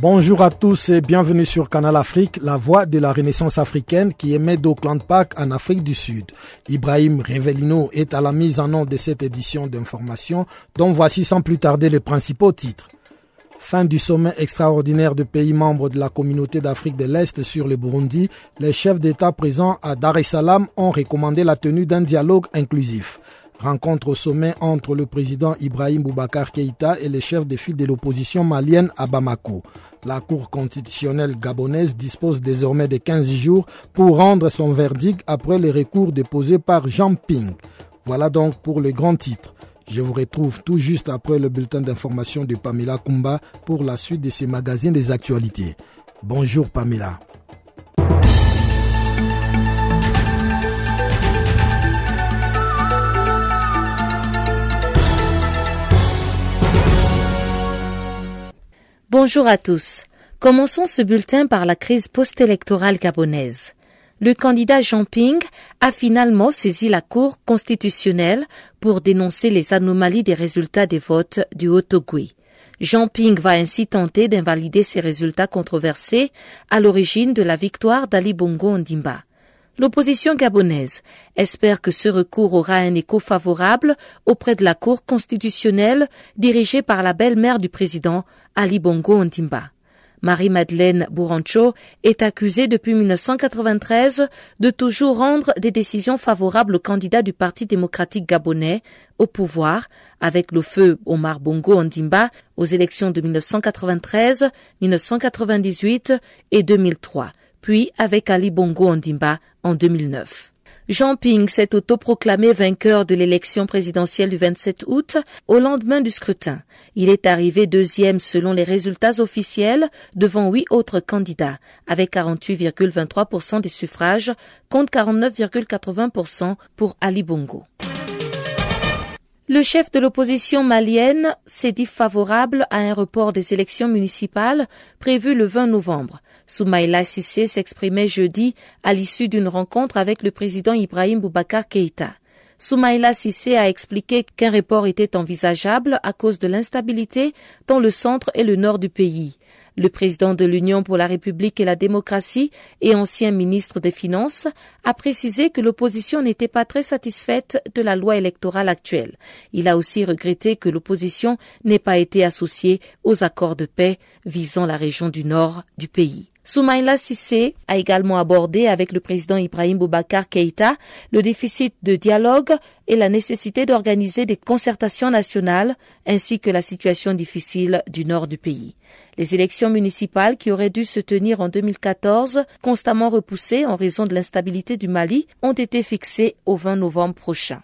Bonjour à tous et bienvenue sur Canal Afrique, la voix de la Renaissance africaine qui émet d'Auckland Park en Afrique du Sud. Ibrahim Revelino est à la mise en œuvre de cette édition d'information dont voici sans plus tarder les principaux titres. Fin du sommet extraordinaire de pays membres de la communauté d'Afrique de l'Est sur le Burundi, les chefs d'État présents à Dar es Salaam ont recommandé la tenue d'un dialogue inclusif. Rencontre au sommet entre le président Ibrahim Boubacar Keïta et les chefs de file de l'opposition malienne à Bamako. La Cour constitutionnelle gabonaise dispose désormais de 15 jours pour rendre son verdict après les recours déposés par Jean Ping. Voilà donc pour le grand titre. Je vous retrouve tout juste après le bulletin d'information de Pamela Kumba pour la suite de ces magazines des actualités. Bonjour Pamela. Bonjour à tous. Commençons ce bulletin par la crise post-électorale gabonaise. Le candidat Jean Ping a finalement saisi la Cour constitutionnelle pour dénoncer les anomalies des résultats des votes du Haut-Ogui. Jean Ping va ainsi tenter d'invalider ces résultats controversés à l'origine de la victoire d'Ali Bongo Ondimba. L'opposition gabonaise espère que ce recours aura un écho favorable auprès de la Cour constitutionnelle dirigée par la belle-mère du président Ali Bongo Ondimba. Marie-Madeleine Bourancho est accusée depuis 1993 de toujours rendre des décisions favorables aux candidats du Parti démocratique gabonais au pouvoir, avec le feu Omar Bongo Ondimba aux élections de 1993, 1998 et 2003 puis avec Ali Bongo Ondimba en 2009. Jean Ping s'est autoproclamé vainqueur de l'élection présidentielle du 27 août au lendemain du scrutin. Il est arrivé deuxième selon les résultats officiels devant huit autres candidats avec 48,23% des suffrages contre 49,80% pour Ali Bongo. Le chef de l'opposition malienne s'est dit favorable à un report des élections municipales prévues le 20 novembre. Soumaïla Sissé s'exprimait jeudi à l'issue d'une rencontre avec le président Ibrahim Boubacar Keïta. Soumaïla Sissé a expliqué qu'un report était envisageable à cause de l'instabilité dans le centre et le nord du pays. Le président de l'Union pour la République et la démocratie et ancien ministre des Finances a précisé que l'opposition n'était pas très satisfaite de la loi électorale actuelle. Il a aussi regretté que l'opposition n'ait pas été associée aux accords de paix visant la région du nord du pays. Soumaïla Sissé a également abordé avec le président Ibrahim Boubacar Keïta le déficit de dialogue et la nécessité d'organiser des concertations nationales ainsi que la situation difficile du nord du pays. Les élections municipales qui auraient dû se tenir en 2014, constamment repoussées en raison de l'instabilité du Mali, ont été fixées au 20 novembre prochain.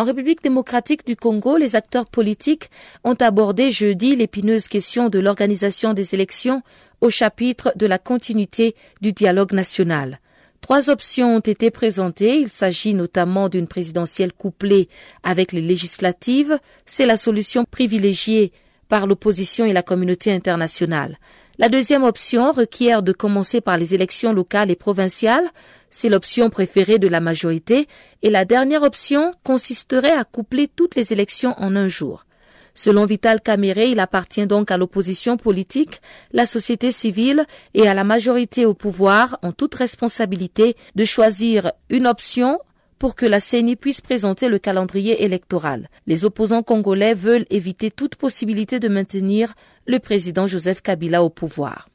En République démocratique du Congo, les acteurs politiques ont abordé jeudi l'épineuse question de l'organisation des élections au chapitre de la continuité du dialogue national. Trois options ont été présentées. Il s'agit notamment d'une présidentielle couplée avec les législatives. C'est la solution privilégiée par l'opposition et la communauté internationale. La deuxième option requiert de commencer par les élections locales et provinciales. C'est l'option préférée de la majorité. Et la dernière option consisterait à coupler toutes les élections en un jour. Selon Vital Caméré, il appartient donc à l'opposition politique, la société civile et à la majorité au pouvoir, en toute responsabilité, de choisir une option pour que la CENI puisse présenter le calendrier électoral. Les opposants congolais veulent éviter toute possibilité de maintenir le président Joseph Kabila au pouvoir.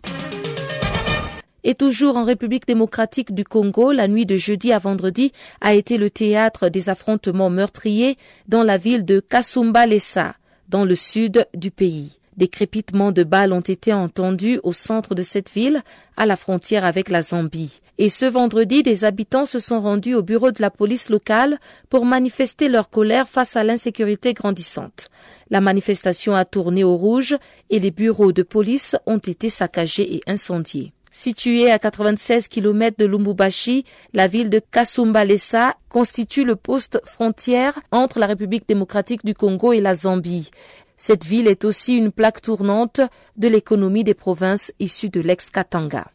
Et toujours en République démocratique du Congo, la nuit de jeudi à vendredi a été le théâtre des affrontements meurtriers dans la ville de Kasumba-Lessa, dans le sud du pays. Des crépitements de balles ont été entendus au centre de cette ville, à la frontière avec la Zambie. Et ce vendredi, des habitants se sont rendus au bureau de la police locale pour manifester leur colère face à l'insécurité grandissante. La manifestation a tourné au rouge et les bureaux de police ont été saccagés et incendiés. Située à 96 km de Lumbubashi, la ville de Kasumbalesa constitue le poste frontière entre la République démocratique du Congo et la Zambie. Cette ville est aussi une plaque tournante de l'économie des provinces issues de l'ex-Katanga.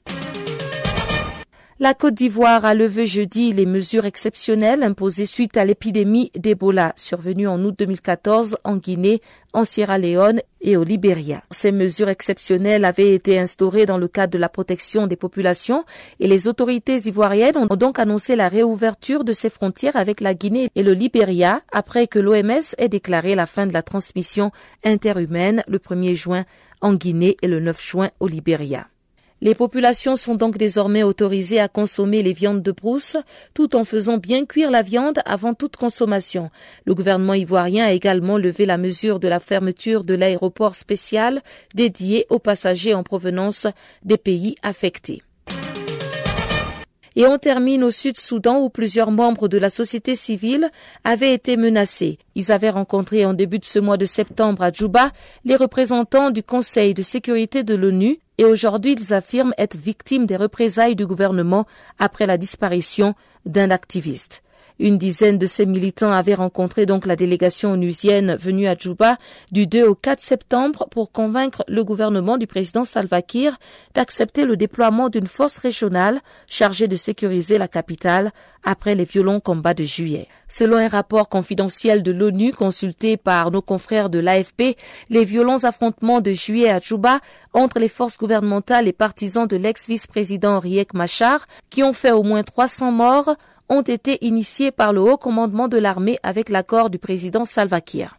La Côte d'Ivoire a levé jeudi les mesures exceptionnelles imposées suite à l'épidémie d'Ebola survenue en août 2014 en Guinée, en Sierra Leone et au Libéria. Ces mesures exceptionnelles avaient été instaurées dans le cadre de la protection des populations et les autorités ivoiriennes ont donc annoncé la réouverture de ces frontières avec la Guinée et le Libéria après que l'OMS ait déclaré la fin de la transmission interhumaine le 1er juin en Guinée et le 9 juin au Libéria. Les populations sont donc désormais autorisées à consommer les viandes de brousse tout en faisant bien cuire la viande avant toute consommation. Le gouvernement ivoirien a également levé la mesure de la fermeture de l'aéroport spécial dédié aux passagers en provenance des pays affectés. Et on termine au Sud-Soudan où plusieurs membres de la société civile avaient été menacés. Ils avaient rencontré en début de ce mois de septembre à Djouba les représentants du Conseil de sécurité de l'ONU et aujourd'hui ils affirment être victimes des représailles du gouvernement après la disparition d'un activiste. Une dizaine de ces militants avaient rencontré donc la délégation onusienne venue à Djouba du 2 au 4 septembre pour convaincre le gouvernement du président Salva Kiir d'accepter le déploiement d'une force régionale chargée de sécuriser la capitale après les violents combats de juillet. Selon un rapport confidentiel de l'ONU consulté par nos confrères de l'AFP, les violents affrontements de juillet à Djouba entre les forces gouvernementales et partisans de l'ex-vice-président Riek Machar, qui ont fait au moins 300 morts, ont été initiés par le haut commandement de l'armée avec l'accord du président Salva Kiir.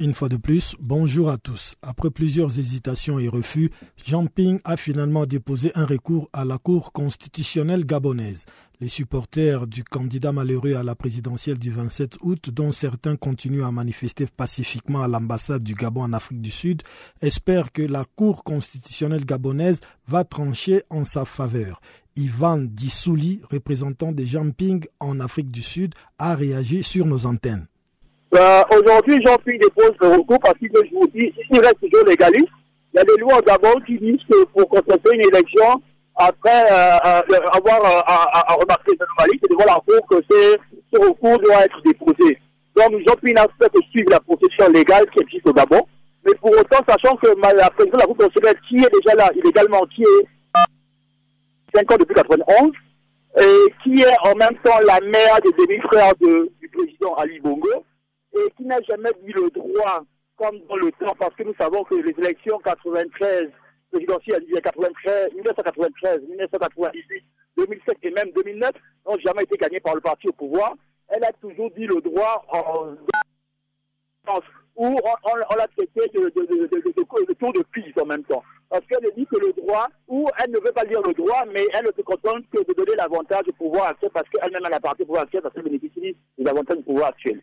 Une fois de plus, bonjour à tous. Après plusieurs hésitations et refus, Jean Ping a finalement déposé un recours à la Cour constitutionnelle gabonaise. Les supporters du candidat malheureux à la présidentielle du 27 août, dont certains continuent à manifester pacifiquement à l'ambassade du Gabon en Afrique du Sud, espèrent que la Cour constitutionnelle gabonaise va trancher en sa faveur. Ivan Dissouli, représentant des Ping en Afrique du Sud, a réagi sur nos antennes. Euh, aujourd'hui, Jean-Pierre dépose le recours parce que je vous dis, il reste toujours légaliste. Il y a des lois d'abord qui disent que pour contester une élection, après euh, euh, avoir à, remarquer une anomalie, c'est devant la Cour que ce recours doit être déposé. Donc, Jean-Pierre n'a fait que suivre la procédure légale qui existe au Gabon. Mais pour autant, sachant que la présidente de la Cour constitutionnelle, qui est déjà là illégalement, qui est 5 ans depuis 91, et qui est en même temps la mère des demi-frères du président Ali Bongo, et qui n'a jamais eu le droit, comme dans le temps, parce que nous savons que les élections 93, présidentielles, 93, 1993, 1998, 2007 et même 2009 n'ont jamais été gagnées par le parti au pouvoir. Elle a toujours dit le droit en où on, l'a traité de, de, tour de piste en même temps. Parce qu'elle dit que le droit, ou elle ne veut pas dire le droit, mais elle ne se contente que de donner l'avantage au pouvoir actuel parce qu'elle-même elle appartient au pouvoir actuel parce qu'elle bénéficie des avantages du pouvoir actuel.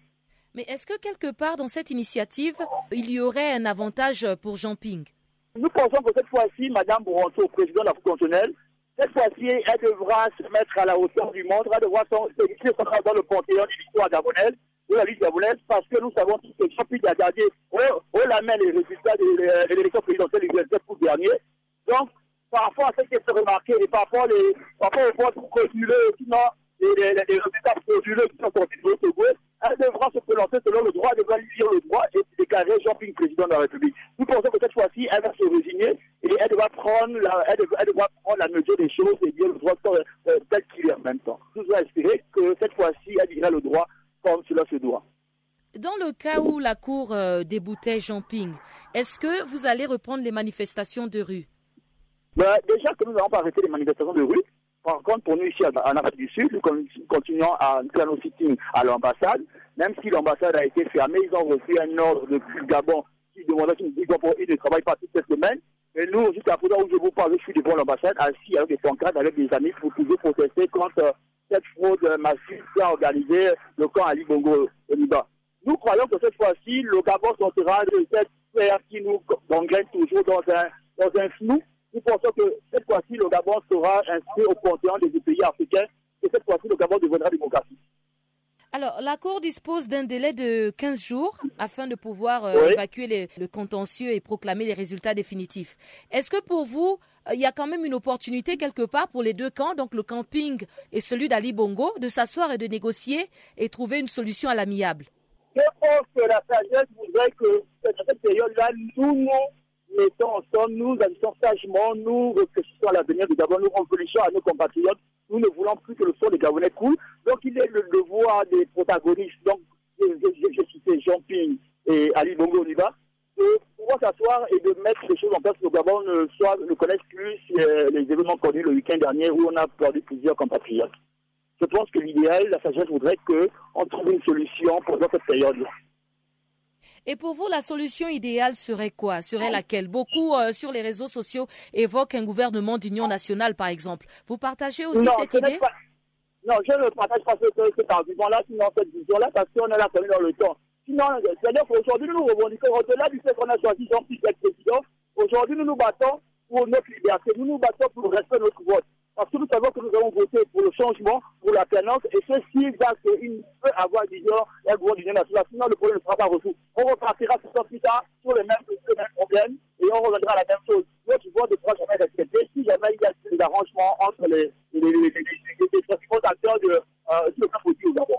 Mais est-ce que quelque part dans cette initiative, il y aurait un avantage pour Jean Ping? Nous pensons que cette fois-ci, Madame Bouranto, président de la Cour cette fois-ci, elle devra se mettre à la hauteur du monde, elle devra se dans le panthéon de l'histoire gabonaise, de la vie gabonaise, parce que nous savons tous que Jean Ping a gardé au, la main les résultats de, l'élection présidentielle du 27 août dernier. Donc, par rapport à ce qui est remarqué et par rapport, les, par rapport aux votes frauduleux, sinon les, les, les résultats frauduleux qui sont sortis de l'autre elle devra se prononcer selon le droit, elle devra lire le droit et déclaré Jean-Ping président de la République. Nous pensons que cette fois-ci, elle va se résigner et elle doit prendre la, elle doit, elle doit prendre la mesure des choses et dire le droit euh, tel qu'il est en même temps. Nous allons espérer que cette fois-ci, elle dira le droit comme cela se doit. Dans le cas où la Cour euh, déboutait Jean-Ping, est-ce que vous allez reprendre les manifestations de rue? Ben, Déjà que nous n'avons pas arrêté les manifestations de rue, par contre, pour nous ici en Afrique du Sud, nous continuons à faire nos sitting à l'ambassade. Même si l'ambassade a été fermée, ils ont reçu un ordre depuis le Gabon qui demandait qu'ils ne travaillent pas toute cette semaine. Et nous, jusqu'à présent où je vous parle, je suis devant l'ambassade, assis avec des pancartes, avec des amis pour toujours protester contre euh, cette fraude massive qui a organisé le camp Ali Bongo au Liban. Nous croyons que cette fois-ci, le Gabon sortira de cette sphère qui nous gangrène toujours dans un, dans un flou nous pensons que cette fois-ci, le Gabon sera inscrit au panthéon des pays africains et cette fois-ci, le Gabon deviendra démocratique. Alors, la Cour dispose d'un délai de 15 jours afin de pouvoir euh, évacuer le contentieux et proclamer les résultats définitifs. Est-ce que pour vous, euh, il y a quand même une opportunité quelque part pour les deux camps, donc le camping et celui d'Ali Bongo, de s'asseoir et de négocier et trouver une solution à l'amiable? Je pense que la sagesse voudrait que cette période-là, nous nous mettons ensemble, nous agissons sagement, nous réfléchissons à l'avenir du Gabon, nous réfléchissons à nos compatriotes. Nous ne voulons plus que le sort des Gabonais coule. Donc il est le devoir des protagonistes, donc j'ai cité Jean-Ping et Ali Bongo Oliva, de pouvoir s'asseoir et de mettre les choses en place. Le Gabon ne, soit, connaisse plus euh, les événements connus le week-end dernier où on a perdu plusieurs compatriotes. Je pense que l'idéal, la sagesse voudrait qu'on trouve une solution pendant cette période-là. Et pour vous, la solution idéale serait quoi? Serait laquelle? Beaucoup euh, sur les réseaux sociaux évoquent un gouvernement d'union nationale, par exemple. Vous partagez aussi cette idée? Non, je ne partage pas cet argument-là, sinon cette vision-là, parce qu'on est là quand dans le temps. Sinon, c'est-à-dire qu'aujourd'hui, nous nous revendiquons au-delà du fait qu'on a choisi Jean-Pierre Président. Aujourd'hui, nous nous battons pour notre liberté. Nous nous battons pour le respect de notre vote. Parce que nous savons que nous avons voté pour le changement, pour la planète, et ceci va qu'il peut avoir, disons, un gouvernement d'union nationale. Sinon, le problème ne sera pas résolu. On repartira sur plus tard sur les mêmes, les mêmes problèmes, et on reviendra à la même chose. Notre vote ne pourra jamais respecter si jamais il y a des arrangements entre les, les, les, les, les, principaux acteurs de, euh, sur le camp politique au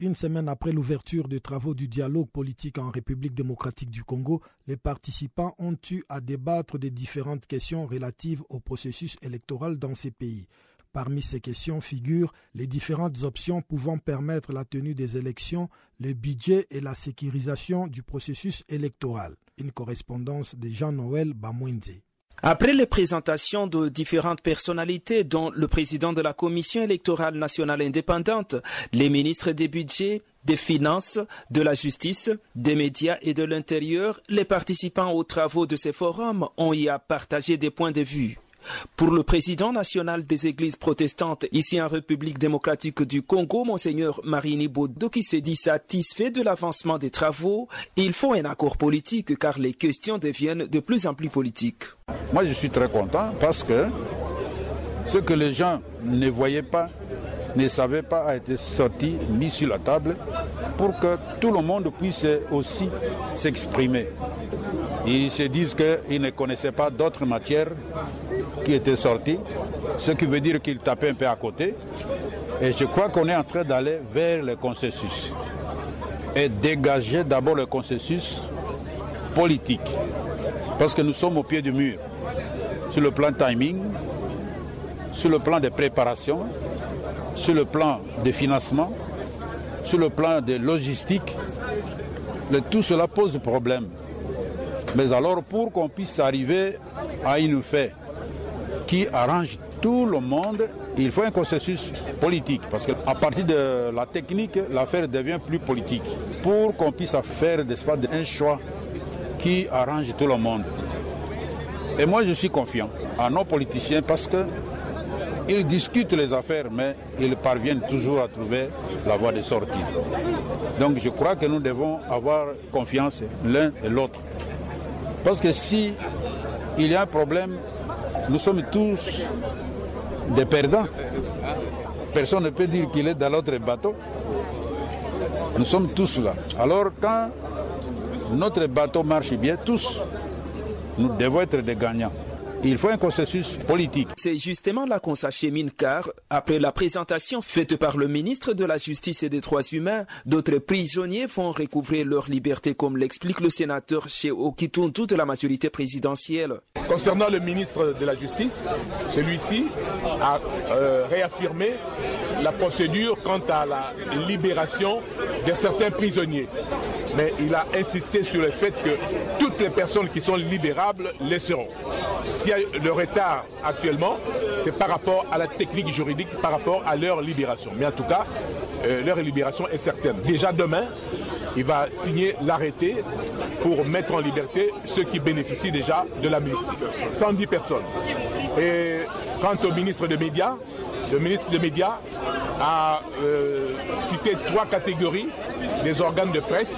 une semaine après l'ouverture des travaux du dialogue politique en République démocratique du Congo, les participants ont eu à débattre des différentes questions relatives au processus électoral dans ces pays. Parmi ces questions figurent les différentes options pouvant permettre la tenue des élections, le budget et la sécurisation du processus électoral. Une correspondance de Jean-Noël Bamouindé. Après les présentations de différentes personnalités, dont le président de la Commission électorale nationale indépendante, les ministres des budgets, des finances, de la justice, des médias et de l'intérieur, les participants aux travaux de ces forums ont y à partager des points de vue. Pour le président national des églises protestantes ici en République démocratique du Congo, monseigneur Marini Bodo, qui s'est dit satisfait de l'avancement des travaux, il faut un accord politique car les questions deviennent de plus en plus politiques. Moi je suis très content parce que ce que les gens ne voyaient pas, ne savaient pas, a été sorti, mis sur la table pour que tout le monde puisse aussi s'exprimer. Ils se disent qu'ils ne connaissaient pas d'autres matières qui étaient sorties, ce qui veut dire qu'ils tapaient un peu à côté. Et je crois qu'on est en train d'aller vers le consensus et dégager d'abord le consensus politique. Parce que nous sommes au pied du mur. Sur le plan timing, sur le plan de préparation, sur le plan de financement, sur le plan de logistique, tout cela pose problème. Mais alors pour qu'on puisse arriver à une fait qui arrange tout le monde, il faut un consensus politique. Parce qu'à partir de la technique, l'affaire devient plus politique. Pour qu'on puisse faire un choix qui arrange tout le monde. Et moi je suis confiant à nos politiciens parce que ils discutent les affaires, mais ils parviennent toujours à trouver la voie de sortie. Donc je crois que nous devons avoir confiance l'un et l'autre. Parce que si il y a un problème, nous sommes tous des perdants. Personne ne peut dire qu'il est dans l'autre bateau. Nous sommes tous là. Alors quand notre bateau marche bien, tous, nous devons être des gagnants. Il faut un consensus politique. C'est justement là qu'on s'achemine car, après la présentation faite par le ministre de la Justice et des Droits humains, d'autres prisonniers vont recouvrir leur liberté comme l'explique le sénateur chez Okituntu de la majorité présidentielle. Concernant le ministre de la Justice, celui-ci a euh, réaffirmé la procédure quant à la libération de certains prisonniers. Mais il a insisté sur le fait que toutes les personnes qui sont libérables le seront. S'il le retard actuellement, c'est par rapport à la technique juridique, par rapport à leur libération. Mais en tout cas, euh, leur libération est certaine. Déjà demain, il va signer l'arrêté pour mettre en liberté ceux qui bénéficient déjà de l'amnistie. 110 personnes. Et quant au ministre des Médias, le ministre des Médias a euh, cité trois catégories des organes de presse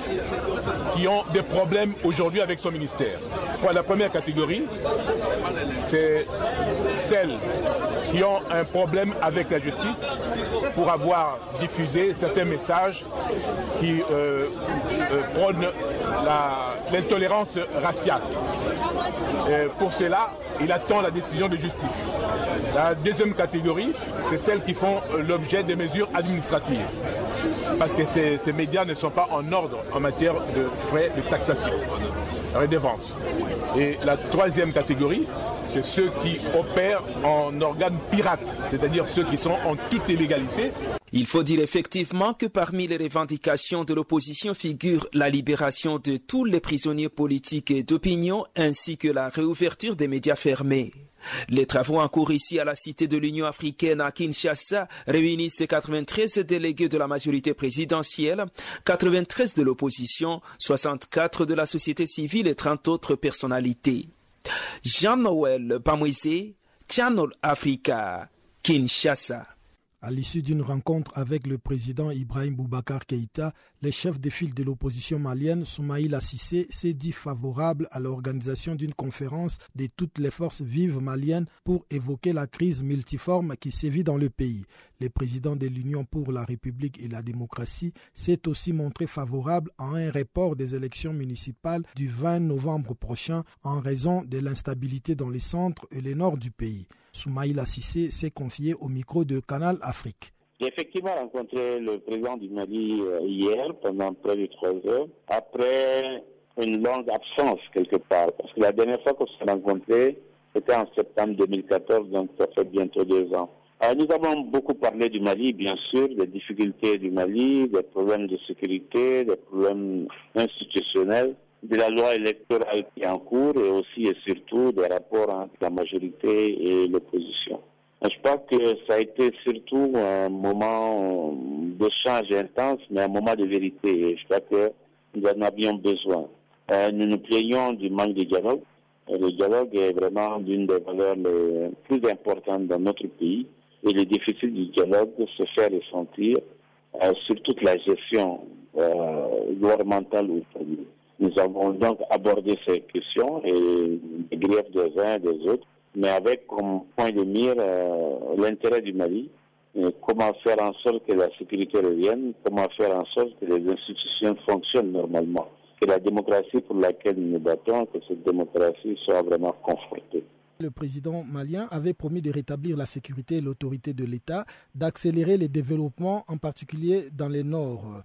qui ont des problèmes aujourd'hui avec son ministère. Pour la première catégorie, c'est celles qui ont un problème avec la justice pour avoir diffusé certains messages qui euh, euh, prônent l'intolérance raciale. pour cela, il attend la décision de justice. La deuxième catégorie, c'est celles qui font l'objet des mesures administratives. Parce que ces, médias ne sont pas en ordre en matière de frais de taxation, redevance. Et la troisième catégorie, c'est ceux qui opèrent en organes pirates, c'est-à-dire ceux qui sont en toute illégalité. Il faut dire effectivement que parmi les revendications de l'opposition figure la libération de tous les prisonniers politiques et d'opinion ainsi que la réouverture des médias fermés. Les travaux en cours ici à la Cité de l'Union africaine à Kinshasa réunissent 93 délégués de la majorité présidentielle, 93 de l'opposition, 64 de la société civile et 30 autres personnalités. Jean-Noël Pamouizé, Channel Africa, Kinshasa. À l'issue d'une rencontre avec le président Ibrahim Boubacar Keïta, le chef de file de l'opposition malienne, Soumaïla Sissé, s'est dit favorable à l'organisation d'une conférence de toutes les forces vives maliennes pour évoquer la crise multiforme qui sévit dans le pays. Le président de l'Union pour la République et la démocratie s'est aussi montré favorable à un report des élections municipales du 20 novembre prochain en raison de l'instabilité dans les centres et le nord du pays. Soumaïla Sissé s'est confié au micro de Canal Afrique. J'ai effectivement rencontré le président du Mali hier pendant près de trois heures, après une longue absence quelque part. Parce que la dernière fois qu'on s'est rencontrés, c'était en septembre 2014, donc ça fait bientôt deux ans. Alors, nous avons beaucoup parlé du Mali, bien sûr, des difficultés du Mali, des problèmes de sécurité, des problèmes institutionnels de la loi électorale qui est en cours et aussi et surtout des rapports entre la majorité et l'opposition. Je pense que ça a été surtout un moment d'échange intense, mais un moment de vérité. Et je crois que nous en avions besoin. Euh, nous nous plaignons du manque de dialogue. Et le dialogue est vraiment l'une des valeurs les plus importantes dans notre pays. Et le déficit du dialogue se fait ressentir euh, sur toute la gestion euh, gouvernementale. Nous avons donc abordé ces questions et les griefs des uns et des autres, mais avec comme point de mire euh, l'intérêt du Mali, comment faire en sorte que la sécurité revienne, comment faire en sorte que les institutions fonctionnent normalement, que la démocratie pour laquelle nous nous battons, que cette démocratie soit vraiment confortée. Le président malien avait promis de rétablir la sécurité et l'autorité de l'État, d'accélérer les développements, en particulier dans les Nord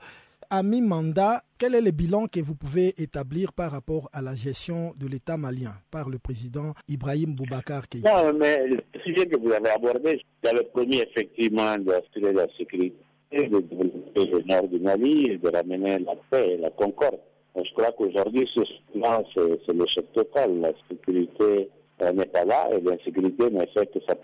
à mi-mandat, quel est le bilan que vous pouvez établir par rapport à la gestion de l'État malien par le président Ibrahim Boubacar Keïta? Non, mais le sujet que vous avez abordé, j'avais promis effectivement d'assurer la sécurité, de développer le nord du Mali et de ramener la paix et la concorde. Je crois qu'aujourd'hui, ce plan, c'est l'échec total. La sécurité n'est pas là et l'insécurité ne fait que ça.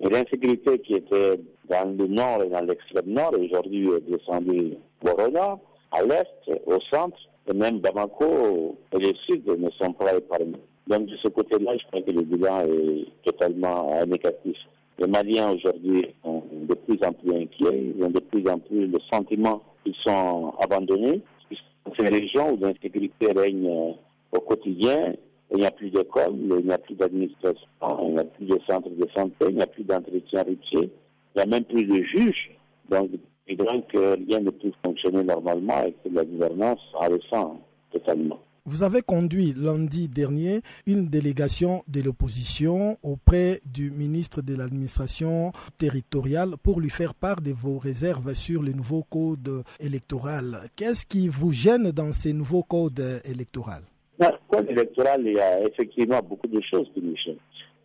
L'insécurité qui était dans le nord et dans l'extrême nord, aujourd'hui est descendue Borona, à l'est, au centre, et même Bamako et le sud ne sont pas épargnés. Donc de ce côté-là, je crois que le bilan est totalement négatif. Les Maliens aujourd'hui sont de plus en plus inquiets, ils ont de plus en plus le sentiment qu'ils sont abandonnés. Ces régions où l'insécurité règne au quotidien, il n'y a plus d'école, il n'y a plus d'administration, il n'y a plus de centre de santé, il n'y a plus d'entretien routier, il n'y a même plus de juges. Donc, il que rien ne peut fonctionner normalement et que la gouvernance en ressent totalement. Vous avez conduit lundi dernier une délégation de l'opposition auprès du ministre de l'administration territoriale pour lui faire part de vos réserves sur le nouveau code électoral. Qu'est-ce qui vous gêne dans ces nouveaux codes électoraux? Dans le code électoral, il y a effectivement beaucoup de choses qui nous gênent.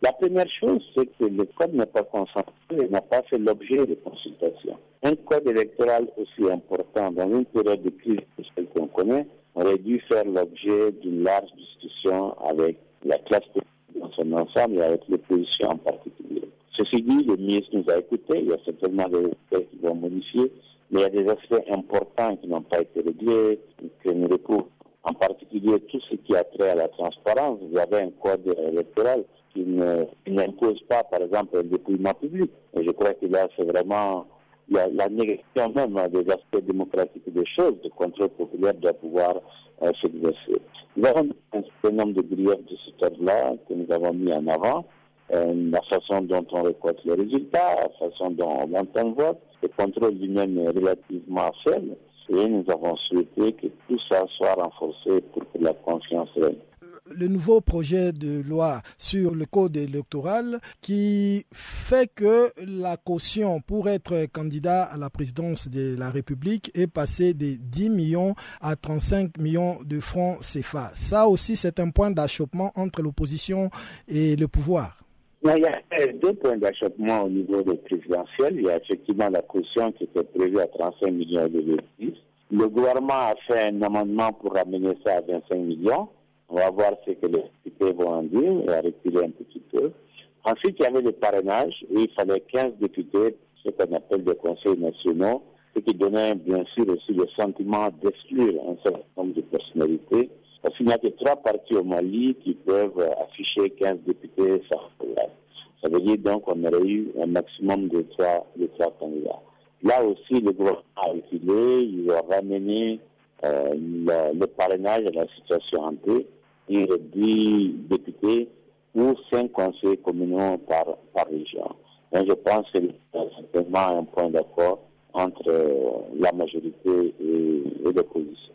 La première chose, c'est que le code n'est pas concentré, n'a pas fait l'objet de consultation. Un code électoral aussi important dans une période de crise que celle qu'on connaît aurait dû faire l'objet d'une large discussion avec la classe politique dans son ensemble et avec l'opposition en particulier. Ceci dit, le ministre nous a écoutés, il y a certainement des aspects qui vont modifier, mais il y a des aspects importants qui n'ont pas été réglés, que nous recouvrent en particulier tout ce qui a trait à la transparence. Vous avez un code électoral qui n'impose pas, par exemple, un dépouillement public. Je crois que là, c'est vraiment la, la, négation même des aspects démocratiques des choses. Le contrôle populaire doit pouvoir euh, s'exercer. Nous avons un certain nombre de griefs de ce ordre-là que nous avons mis en avant. Euh, la façon dont on récolte les résultats, la façon dont on le vote. Le contrôle lui-même est relativement faible. Et nous avons souhaité que tout ça soit renforcé pour que la confiance règne le nouveau projet de loi sur le code électoral qui fait que la caution pour être candidat à la présidence de la République est passée de 10 millions à 35 millions de francs CFA. Ça aussi, c'est un point d'achoppement entre l'opposition et le pouvoir. Il y a deux points d'achoppement au niveau des présidentielles. Il y a effectivement la caution qui était prévue à 35 millions de Le gouvernement a fait un amendement pour ramener ça à 25 millions. On va voir ce que les députés vont en dire et à reculer un petit peu. Ensuite, il y avait le parrainage où il fallait 15 députés, ce qu'on appelle des conseils nationaux, ce qui donnait bien sûr aussi le sentiment d'exclure un certain nombre de personnalités. Parce qu'il n'y a que trois partis au Mali qui peuvent afficher 15 députés sans problème. Ça veut dire donc qu'on aurait eu un maximum de trois, de trois candidats. Là aussi, le gouvernement a reculé, il a ramené euh, le, parrainage à la situation en paix et 10 députés ou 5 conseils communaux par, par région. Donc je pense que c'est certainement un point d'accord entre la majorité et, et l'opposition.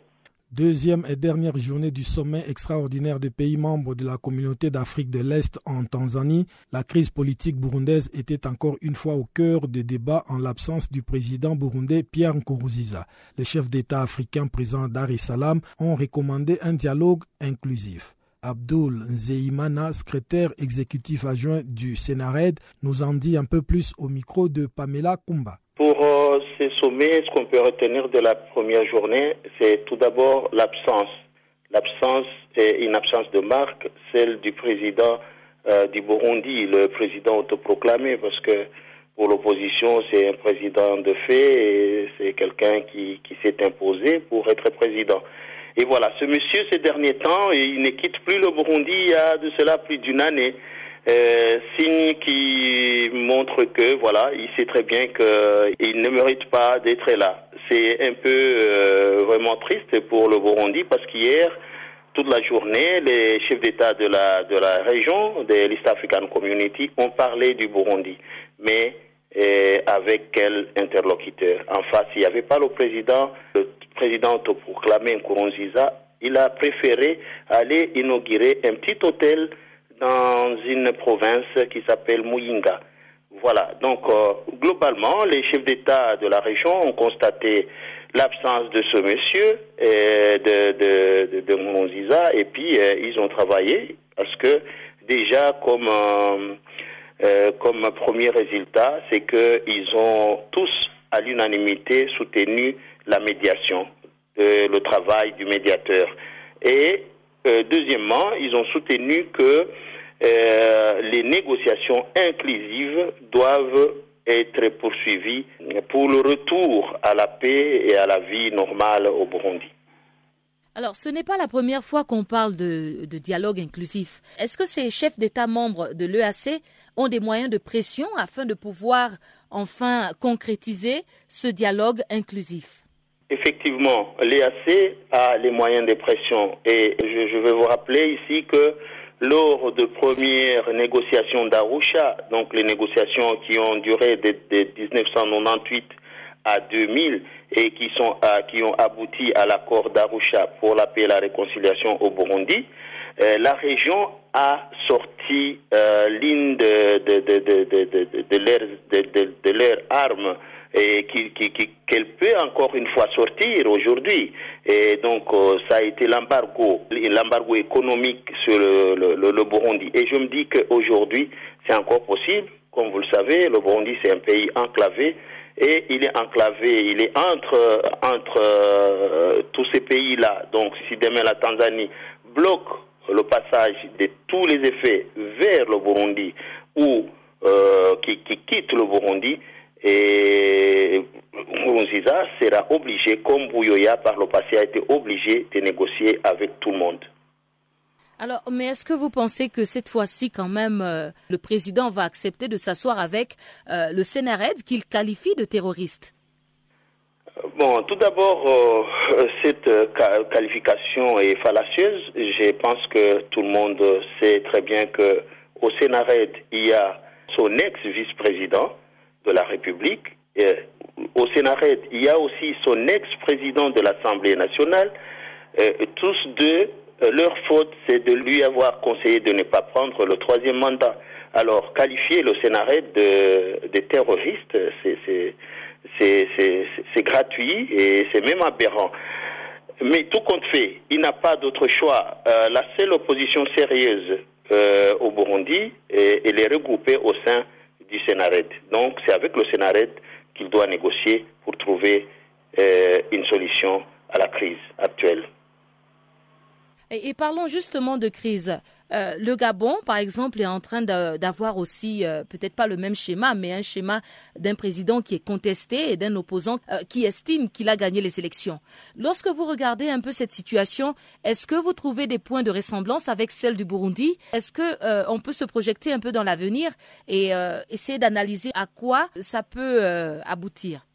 Deuxième et dernière journée du sommet extraordinaire des pays membres de la communauté d'Afrique de l'Est en Tanzanie, la crise politique burundaise était encore une fois au cœur des débats en l'absence du président burundais Pierre Nkurunziza. Les chefs d'État africains présents Dar es Salaam ont recommandé un dialogue inclusif. Abdul Nzeimana, secrétaire exécutif adjoint du Sénared, nous en dit un peu plus au micro de Pamela Kumba. Euh, ces sommets, ce qu'on peut retenir de la première journée, c'est tout d'abord l'absence. L'absence est une absence de marque, celle du président euh, du Burundi, le président autoproclamé, parce que pour l'opposition, c'est un président de fait et c'est quelqu'un qui, qui s'est imposé pour être président. Et voilà, ce monsieur, ces derniers temps, il ne quitte plus le Burundi il y a de cela plus d'une année. Euh, signe qui montre que voilà, il sait très bien qu'il ne mérite pas d'être là. C'est un peu euh, vraiment triste pour le Burundi parce qu'hier, toute la journée, les chefs d'État de la de la région, de l'East African Community, ont parlé du Burundi, mais euh, avec quel interlocuteur? En face, il n'y avait pas le président, le président autoproclamé Nkurunziza. Il a préféré aller inaugurer un petit hôtel dans une province qui s'appelle Muyinga. Voilà, donc euh, globalement, les chefs d'État de la région ont constaté l'absence de ce monsieur de, de, de, et puis euh, ils ont travaillé parce que déjà comme, euh, comme premier résultat, c'est qu'ils ont tous à l'unanimité soutenu la médiation, le travail du médiateur. Et deuxièmement, ils ont soutenu que euh, les négociations inclusives doivent être poursuivies pour le retour à la paix et à la vie normale au Burundi. Alors, ce n'est pas la première fois qu'on parle de, de, dialogue inclusif. Est-ce que ces chefs d'État membres de l'EAC ont des moyens de pression afin de pouvoir enfin concrétiser ce dialogue inclusif? Effectivement, l'EAC a les moyens de pression et je, je vais vous rappeler ici que lors de premières négociations d'Arusha, donc les négociations qui ont duré de, de 1998 à 2000 et qui, sont, qui ont abouti à l'accord d'Arusha pour la paix et la réconciliation au Burundi, la région a sorti l'une de, de, de, de leurs armes et qu'elle peut encore une fois sortir aujourd'hui. Et donc, euh, ça a été l'embargo, l'embargo économique sur le, Burundi. Et je me dis qu'aujourd'hui, c'est encore possible. Comme vous le savez, le Burundi, c'est un pays enclavé. Et il est enclavé, il est entre, entre euh, tous ces pays-là. Donc, si demain la Tanzanie bloque le passage de tous les effets vers le Burundi ou euh, qui, qui quitte le Burundi, et Nkurunziza sera obligé, comme Bouyoya par le passé a été obligé de négocier avec tout le monde. Alors, mais est-ce que vous pensez que cette fois-ci, quand même, euh, le président va accepter de s'asseoir avec euh, le Sénarède qu'il qualifie de terroriste? Bon, tout d'abord, euh, cette qualification est fallacieuse. Je pense que tout le monde sait très bien que au Sénarède, il y a son ex-vice-président, de la République. Et au Sénat, il y a aussi son ex-président de l'Assemblée nationale. tous deux, euh, leur faute, c'est de lui avoir conseillé de ne pas prendre le troisième mandat. Alors, qualifier le Sénat de, de terroriste, c'est gratuit et c'est même aberrant. Mais tout compte fait, il n'a pas d'autre choix. Euh, la seule opposition sérieuse euh, au Burundi, elle est regroupée au sein du Sénared. Donc c'est avec le Sénared qu'il doit négocier pour trouver euh, une solution à la crise actuelle. Et, parlons justement de crise. Euh, le Gabon, par exemple, est en train d'avoir aussi, euh, peut-être pas le même schéma, mais un schéma d'un président qui est contesté et d'un opposant euh, qui estime qu'il a gagné les élections. Lorsque vous regardez un peu cette situation, est-ce que vous trouvez des points de ressemblance avec celle du Burundi? Est-ce que on peut se projeter un peu dans l'avenir et essayer d'analyser à quoi ça peut aboutir?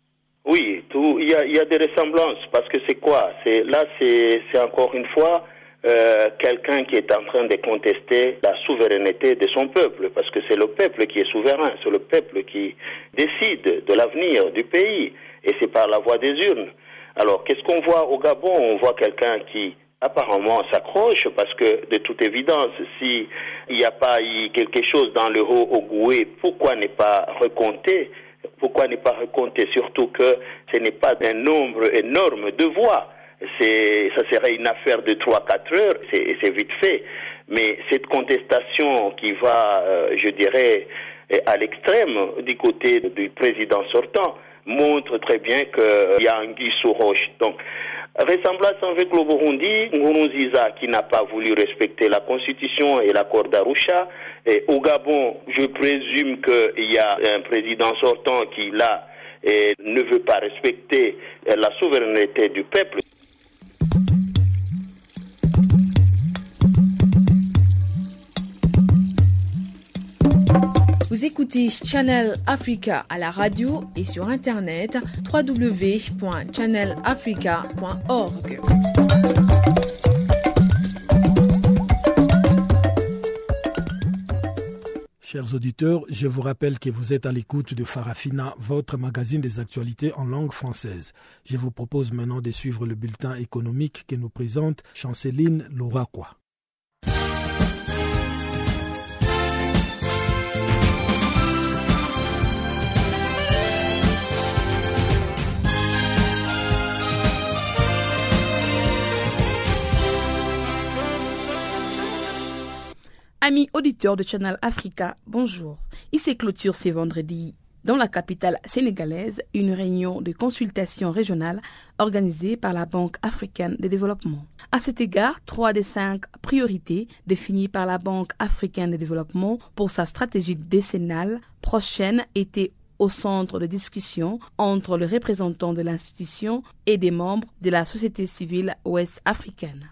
Oui, il y a, des ressemblances parce que c'est quoi? Là, c'est encore une fois euh, quelqu'un qui est en train de contester la souveraineté de son peuple, parce que c'est le peuple qui est souverain, c'est le peuple qui décide de l'avenir du pays, et c'est par la voie des urnes. Alors, qu'est-ce qu'on voit au Gabon? On voit quelqu'un qui apparemment s'accroche parce que de toute évidence, s'il n'y a pas eu quelque chose dans le haut au Goué, pourquoi ne pas recompter? Pourquoi ne pas recompter? Surtout que ce n'est pas un nombre énorme de voix c'est, ça serait une affaire de 3-4 heures, c'est, c'est vite fait. Mais cette contestation qui va, euh, je dirais, à l'extrême du côté du président sortant montre très bien qu'il y a un guy sous roche. Donc, ressemblance avec le Burundi, Nkurunziza qui n'a pas voulu respecter la constitution et l'accord d'Arusha. Et au Gabon, je présume qu'il y a un président sortant qui, là, ne veut pas respecter la souveraineté du peuple. Écoutez Channel Africa à la radio et sur internet www.channelafrica.org. Chers auditeurs, je vous rappelle que vous êtes à l'écoute de Farafina, votre magazine des actualités en langue française. Je vous propose maintenant de suivre le bulletin économique que nous présente Chanceline Louraquois. Amis auditeurs de Channel Africa, bonjour. Il s'est clôture ce vendredi dans la capitale sénégalaise une réunion de consultation régionale organisée par la Banque africaine de développement. À cet égard, trois des cinq priorités définies par la Banque africaine de développement pour sa stratégie décennale prochaine étaient au centre de discussion entre les représentants de l'institution et des membres de la société civile ouest africaine.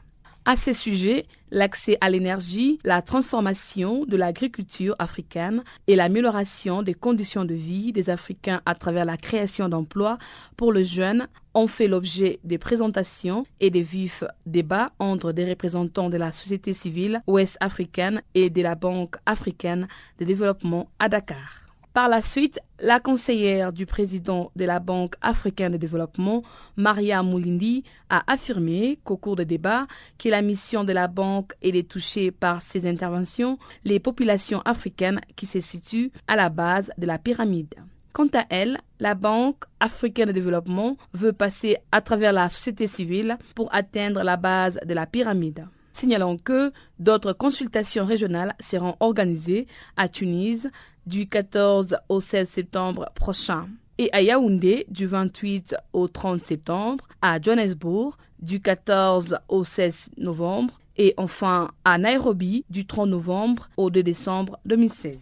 À ces sujets, l'accès à l'énergie, la transformation de l'agriculture africaine et l'amélioration des conditions de vie des Africains à travers la création d'emplois pour les jeunes ont fait l'objet des présentations et des vifs débats entre des représentants de la société civile ouest africaine et de la Banque africaine de développement à Dakar. Par la suite, la conseillère du président de la Banque africaine de développement, Maria Moulindi, a affirmé qu'au cours des débats, que la mission de la banque est de toucher par ses interventions les populations africaines qui se situent à la base de la pyramide. Quant à elle, la Banque africaine de développement veut passer à travers la société civile pour atteindre la base de la pyramide. Signalons que d'autres consultations régionales seront organisées à Tunis, du 14 au 16 septembre prochain et à Yaoundé du 28 au 30 septembre, à Johannesburg du 14 au 16 novembre et enfin à Nairobi du 30 novembre au 2 décembre 2016.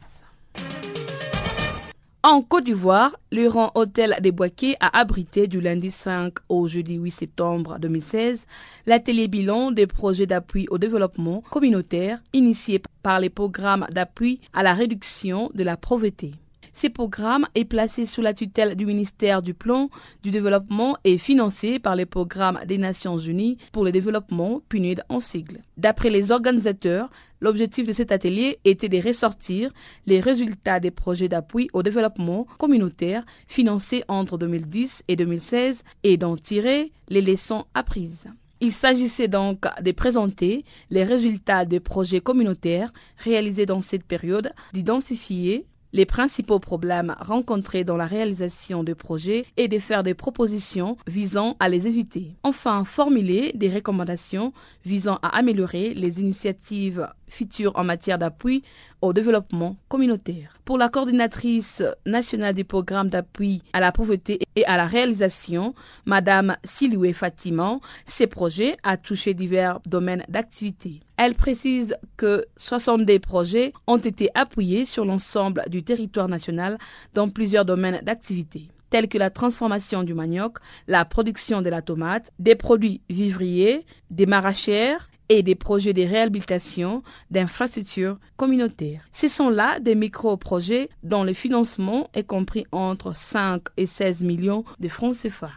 En Côte d'Ivoire, le rang Hôtel des Boisquets a abrité du lundi 5 au jeudi 8 septembre 2016 l'atelier bilan des projets d'appui au développement communautaire initiés par les programmes d'appui à la réduction de la pauvreté. Ce programme est placé sous la tutelle du ministère du Plan du Développement et financé par les programmes des Nations Unies pour le développement, PNUD en sigle. D'après les organisateurs, L'objectif de cet atelier était de ressortir les résultats des projets d'appui au développement communautaire financés entre 2010 et 2016 et d'en tirer les leçons apprises. Il s'agissait donc de présenter les résultats des projets communautaires réalisés dans cette période, d'identifier les principaux problèmes rencontrés dans la réalisation de projets et de faire des propositions visant à les éviter. Enfin, formuler des recommandations visant à améliorer les initiatives futures en matière d'appui au développement communautaire. Pour la coordinatrice nationale du programme d'appui à la pauvreté et à la réalisation, Madame Siloué Fatima, ces projets a touché divers domaines d'activité. Elle précise que 62 projets ont été appuyés sur l'ensemble du territoire national dans plusieurs domaines d'activité tels que la transformation du manioc, la production de la tomate, des produits vivriers, des maraîchères et des projets de réhabilitation d'infrastructures communautaires. Ce sont là des micro-projets dont le financement est compris entre 5 et 16 millions de francs CFA.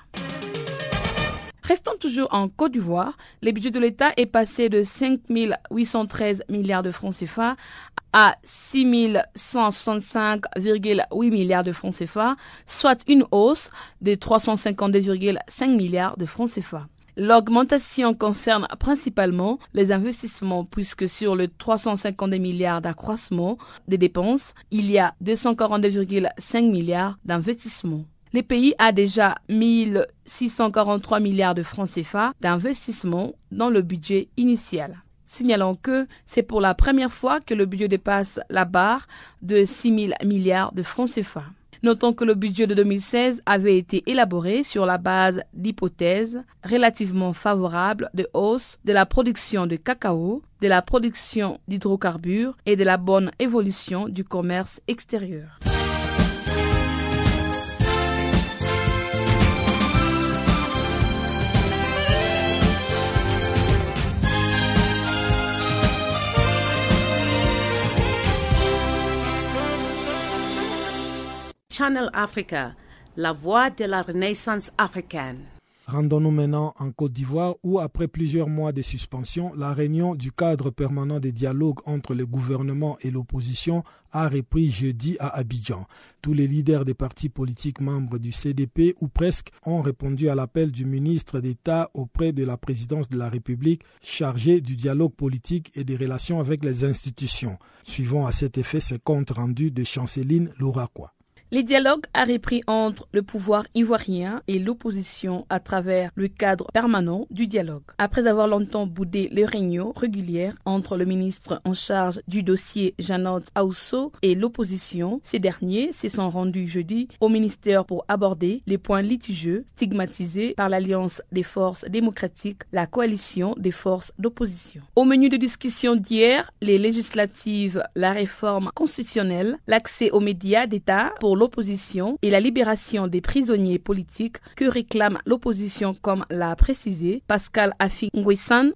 Restant toujours en Côte d'Ivoire, le budget de l'État est passé de 5 813 milliards de francs CFA à 6 165,8 milliards de francs CFA, soit une hausse de 352,5 milliards de francs CFA. L'augmentation concerne principalement les investissements puisque sur le 352 milliards d'accroissement des dépenses, il y a 242,5 milliards d'investissements. Le pays a déjà 1643 milliards de francs CFA d'investissement dans le budget initial. Signalons que c'est pour la première fois que le budget dépasse la barre de 6 000 milliards de francs CFA. Notons que le budget de 2016 avait été élaboré sur la base d'hypothèses relativement favorables de hausse de la production de cacao, de la production d'hydrocarbures et de la bonne évolution du commerce extérieur. Channel Africa, la voix de la renaissance africaine. Rendons-nous maintenant en Côte d'Ivoire où, après plusieurs mois de suspension, la réunion du cadre permanent des dialogues entre le gouvernement et l'opposition a repris jeudi à Abidjan. Tous les leaders des partis politiques membres du CDP, ou presque, ont répondu à l'appel du ministre d'État auprès de la présidence de la République chargé du dialogue politique et des relations avec les institutions. Suivons à cet effet ce compte rendu de Chanceline Louraquois. Les dialogues a repris entre le pouvoir ivoirien et l'opposition à travers le cadre permanent du dialogue. Après avoir longtemps boudé les réunions régulières entre le ministre en charge du dossier Janot Aousso et l'opposition, ces derniers se sont rendus jeudi au ministère pour aborder les points litigieux stigmatisés par l'Alliance des forces démocratiques, la coalition des forces d'opposition. Au menu de discussion d'hier, les législatives, la réforme constitutionnelle, l'accès aux médias d'État pour l'opposition et la libération des prisonniers politiques que réclame l'opposition comme l'a précisé Pascal Afi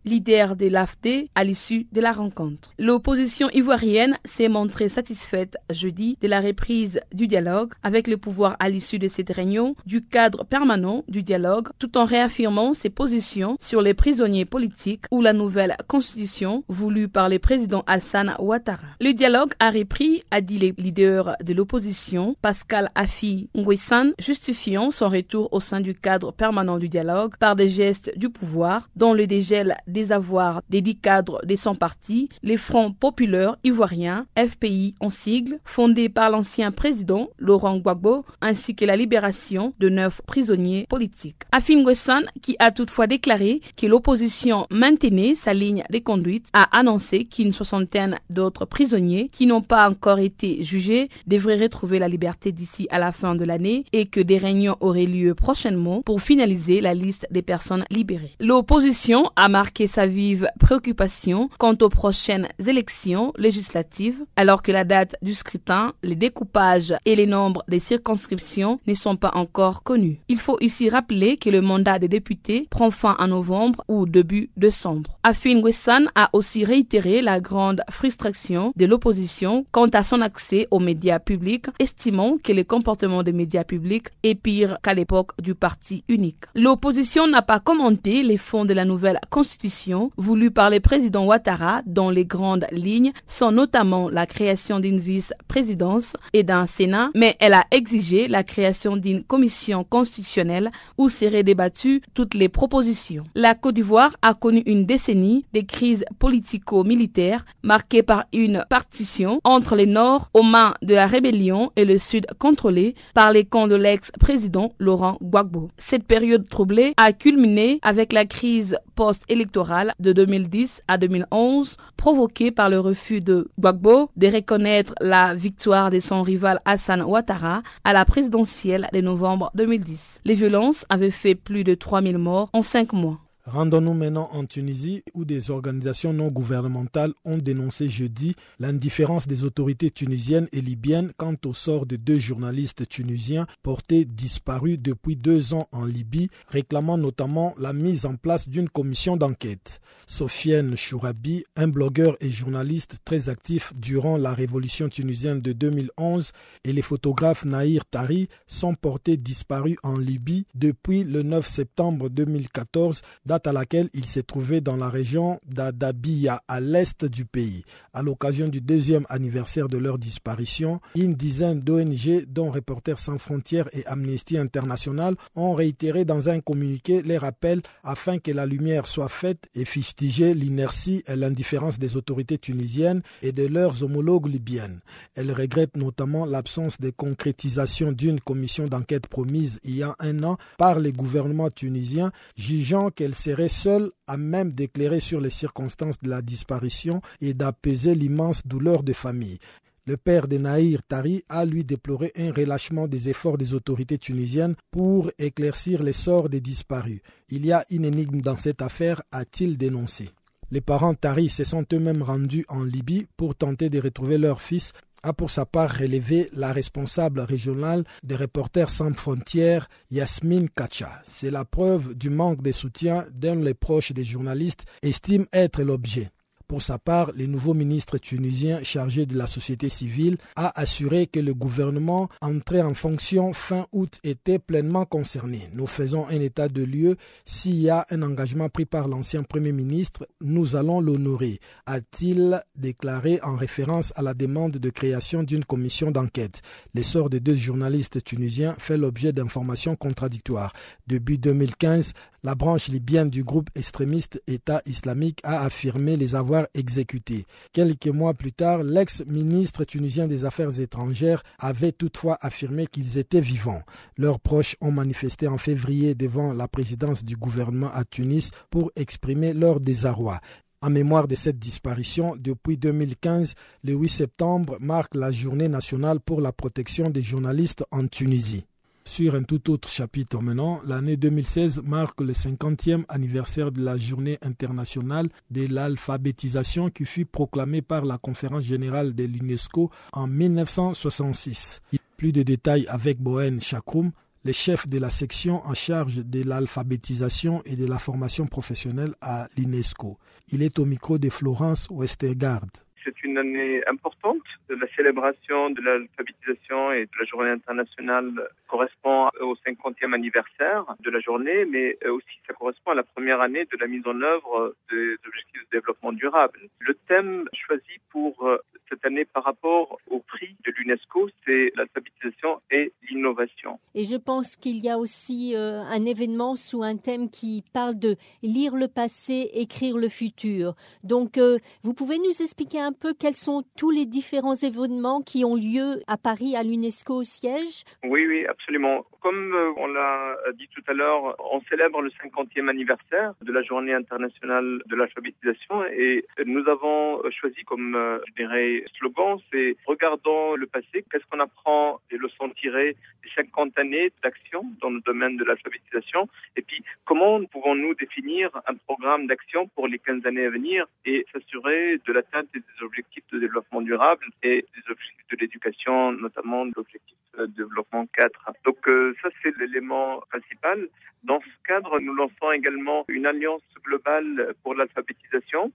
leader de l'AFD à l'issue de la rencontre. L'opposition ivoirienne s'est montrée satisfaite jeudi de la reprise du dialogue avec le pouvoir à l'issue de cette réunion du cadre permanent du dialogue tout en réaffirmant ses positions sur les prisonniers politiques ou la nouvelle constitution voulue par le président Alassane Ouattara. Le dialogue a repris, a dit le leader de l'opposition, Pascal Afi Nguessan, justifiant son retour au sein du cadre permanent du dialogue par des gestes du pouvoir, dont le dégel des avoirs des dix cadres de son parti, les Fronts populaires ivoiriens, FPI en sigle, fondé par l'ancien président Laurent Gbagbo, ainsi que la libération de neuf prisonniers politiques. Afin Nguessan, qui a toutefois déclaré que l'opposition maintenait sa ligne de conduite, a annoncé qu'une soixantaine d'autres prisonniers qui n'ont pas encore été jugés devraient retrouver la liberté d'ici à la fin de l'année et que des réunions auraient lieu prochainement pour finaliser la liste des personnes libérées. L'opposition a marqué sa vive préoccupation quant aux prochaines élections législatives, alors que la date du scrutin, les découpages et les nombres des circonscriptions ne sont pas encore connus. Il faut ici rappeler que le mandat des députés prend fin en novembre ou début décembre. Afin Wessan a aussi réitéré la grande frustration de l'opposition quant à son accès aux médias publics, estimant que le comportement des médias publics est pire qu'à l'époque du parti unique. L'opposition n'a pas commenté les fonds de la nouvelle constitution voulue par le président Ouattara dont les grandes lignes sont notamment la création d'une vice-présidence et d'un Sénat, mais elle a exigé la création d'une commission constitutionnelle où seraient débattues toutes les propositions. La Côte d'Ivoire a connu une décennie de crises politico-militaires marquée par une partition entre le nord aux mains de la rébellion et le sud contrôlé par les camps de l'ex-président Laurent Gbagbo. Cette période troublée a culminé avec la crise post-électorale de 2010 à 2011 provoquée par le refus de Gbagbo de reconnaître la victoire de son rival Hassan Ouattara à la présidentielle de novembre 2010. Les violences avaient fait plus de 3000 morts en cinq mois. Rendons-nous maintenant en Tunisie où des organisations non gouvernementales ont dénoncé jeudi l'indifférence des autorités tunisiennes et libyennes quant au sort de deux journalistes tunisiens portés disparus depuis deux ans en Libye, réclamant notamment la mise en place d'une commission d'enquête. Sofiane Chourabi, un blogueur et journaliste très actif durant la révolution tunisienne de 2011, et les photographes Nahir Tari sont portés disparus en Libye depuis le 9 septembre 2014 date à laquelle ils se trouvaient dans la région d'Adabiya, à l'est du pays. À l'occasion du deuxième anniversaire de leur disparition, une dizaine d'ONG, dont Reporters sans frontières et Amnesty International, ont réitéré dans un communiqué les rappels afin que la lumière soit faite et fustiger l'inertie et l'indifférence des autorités tunisiennes et de leurs homologues libyennes. Elles regrettent notamment l'absence de concrétisation d'une commission d'enquête promise il y a un an par les gouvernements tunisiens, jugeant qu'elle serait seul à même d'éclairer sur les circonstances de la disparition et d'apaiser l'immense douleur des familles. Le père de Nahir Tari a lui déploré un relâchement des efforts des autorités tunisiennes pour éclaircir les sorts des disparus. Il y a une énigme dans cette affaire, a-t-il dénoncé. Les parents Tari se sont eux-mêmes rendus en Libye pour tenter de retrouver leur fils a pour sa part relevé la responsable régionale des Reporters sans frontières, Yasmine Kacha. C'est la preuve du manque de soutien dont les proches des journalistes estiment être l'objet. Pour sa part, le nouveau ministre tunisien chargé de la société civile a assuré que le gouvernement entré en fonction fin août était pleinement concerné. Nous faisons un état de lieu. S'il y a un engagement pris par l'ancien Premier ministre, nous allons l'honorer, a-t-il déclaré en référence à la demande de création d'une commission d'enquête. L'essor de deux journalistes tunisiens fait l'objet d'informations contradictoires. Depuis 2015, la branche libyenne du groupe extrémiste État islamique a affirmé les avoir exécutés. Quelques mois plus tard, l'ex-ministre tunisien des Affaires étrangères avait toutefois affirmé qu'ils étaient vivants. Leurs proches ont manifesté en février devant la présidence du gouvernement à Tunis pour exprimer leur désarroi. En mémoire de cette disparition, depuis 2015, le 8 septembre marque la journée nationale pour la protection des journalistes en Tunisie. Sur un tout autre chapitre maintenant, l'année 2016 marque le 50e anniversaire de la journée internationale de l'alphabétisation qui fut proclamée par la conférence générale de l'UNESCO en 1966. Plus de détails avec Bohen Chakroum, le chef de la section en charge de l'alphabétisation et de la formation professionnelle à l'UNESCO. Il est au micro de Florence Westergaard. C'est une année importante. La célébration de l'alphabétisation et de la journée internationale correspond au 50e anniversaire de la journée, mais aussi ça correspond à la première année de la mise en œuvre des objectifs de développement durable. Le thème choisi pour cette année par rapport au prix de l'UNESCO, c'est l'alphabétisation et l'innovation. Et je pense qu'il y a aussi euh, un événement sous un thème qui parle de lire le passé, écrire le futur. Donc, euh, vous pouvez nous expliquer un peu quels sont tous les différents événements qui ont lieu à Paris, à l'UNESCO au siège? Oui, oui, absolument. Comme euh, on l'a dit tout à l'heure, on célèbre le 50e anniversaire de la journée internationale de l'alphabétisation et nous avons choisi comme, je dirais, slogan, c'est regardons le passé, qu'est-ce qu'on apprend des leçons tirées des 50 années d'action dans le domaine de l'alphabétisation, et puis comment pouvons-nous définir un programme d'action pour les 15 années à venir et s'assurer de l'atteinte des objectifs de développement durable et des objectifs de l'éducation, notamment l'objectif de développement 4. Donc euh, ça, c'est l'élément principal. Dans ce cadre, nous lançons également une alliance globale pour l'alphabétisation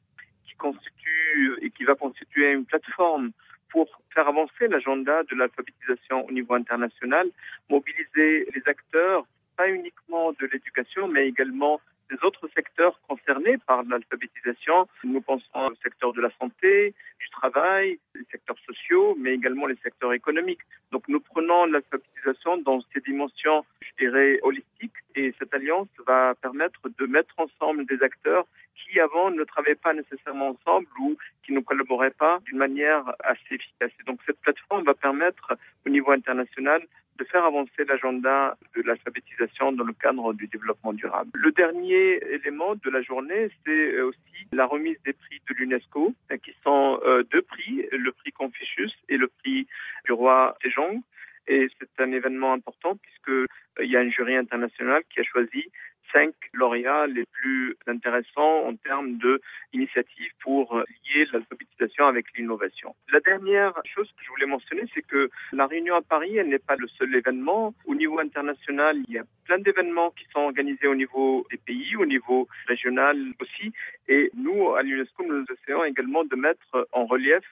constitue et qui va constituer une plateforme pour faire avancer l'agenda de l'alphabétisation au niveau international, mobiliser les acteurs, pas uniquement de l'éducation, mais également des autres secteurs concernés par l'alphabétisation. Nous pensons au secteur de la santé, du travail, les secteurs sociaux, mais également les secteurs économiques. Donc nous prenons l'alphabétisation dans ses dimensions, je dirais, holistiques, et cette alliance va permettre de mettre ensemble des acteurs qui avant ne travaillaient pas nécessairement ensemble ou qui ne collaboraient pas d'une manière assez efficace. Et donc cette plateforme va permettre au niveau international de faire avancer l'agenda de l'alphabétisation dans le cadre du développement durable. Le dernier élément de la journée, c'est aussi la remise des prix de l'UNESCO, qui sont deux prix, le prix Confucius et le prix du roi Sejong. Et c'est un événement important puisqu'il y a un jury international qui a choisi cinq lauréats les plus intéressants en termes d'initiatives pour lier l'alphabétisation avec l'innovation. La dernière chose que je voulais mentionner, c'est que la réunion à Paris, elle n'est pas le seul événement. Au niveau international, il y a plein d'événements qui sont organisés au niveau des pays, au niveau régional aussi. Et nous, à l'UNESCO, nous essayons également de mettre en relief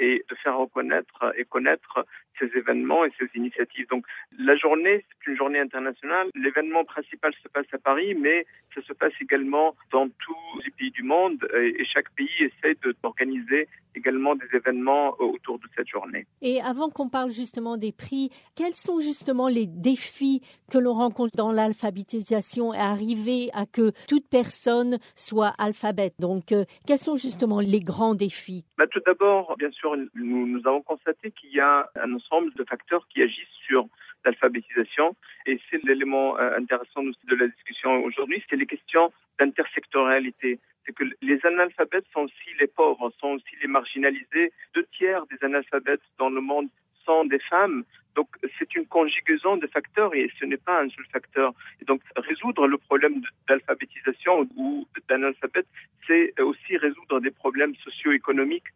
et de faire reconnaître et connaître ces événements et ces initiatives. Donc la journée, c'est une journée internationale. L'événement principal se passe à Paris, mais ça se passe également dans tous les pays du monde et chaque pays essaie d'organiser également des événements autour de cette journée. Et avant qu'on parle justement des prix, quels sont justement les défis que l'on rencontre dans l'alphabétisation et arriver à que toute personne soit alphabète? Donc, euh, quels sont justement les grands défis? Bah, Tout d'abord, bien sûr, nous, avons constaté qu'il y a un ensemble de facteurs qui agissent sur l'alphabétisation. Et c'est l'élément intéressant aussi de la discussion aujourd'hui, c'est les questions d'intersectorialité. C'est que les analphabètes sont aussi les pauvres, sont aussi les marginalisés. Deux tiers des analphabètes dans le monde sont des femmes. Donc c'est une conjugaison de facteurs et ce n'est pas un seul facteur. Donc résoudre le problème d'alphabétisation ou d'analphabète, c'est aussi résoudre des problèmes socio-économiques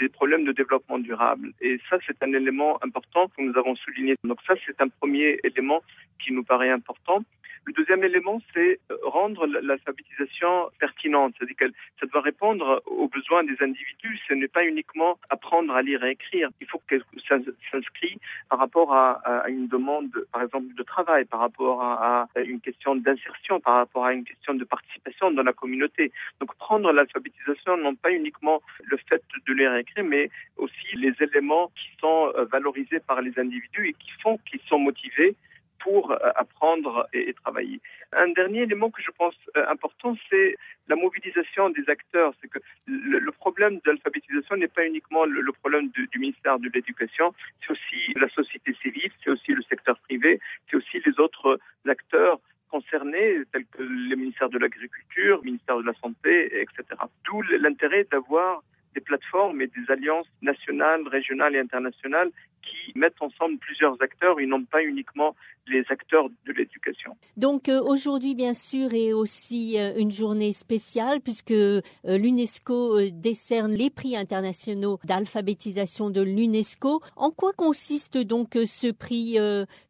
des problèmes de développement durable. Et ça, c'est un élément important que nous avons souligné. Donc ça, c'est un premier élément qui nous paraît important. Le deuxième élément, c'est rendre l'alphabétisation pertinente, c'est-à-dire que ça doit répondre aux besoins des individus. Ce n'est pas uniquement apprendre à lire et écrire. Il faut que ça s'inscrit par rapport à, à, une demande, par exemple, de travail, par rapport à, à une question d'insertion, par rapport à une question de participation dans la communauté. Donc prendre l'alphabétisation, non pas uniquement le fait de lire et écrire, mais aussi les éléments qui sont valorisés par les individus et qui font qu'ils sont motivés pour apprendre et, travailler. Un dernier élément que je pense important, c'est la mobilisation des acteurs. C'est que le, problème de l'alphabétisation n'est pas uniquement le, problème du, ministère de l'Éducation, c'est aussi la société civile, c'est aussi le secteur privé, c'est aussi les autres acteurs concernés, tels que le ministère de l'Agriculture, le ministère de la Santé, etc. D'où l'intérêt d'avoir des plateformes et des alliances nationales, régionales et internationales qui mettent ensemble plusieurs acteurs et non pas uniquement les acteurs de l'éducation. Donc euh, aujourd'hui, bien sûr, est aussi euh, une journée spéciale puisque euh, l'UNESCO décerne les prix internationaux d'alphabétisation de l'UNESCO. En quoi consiste donc ce prix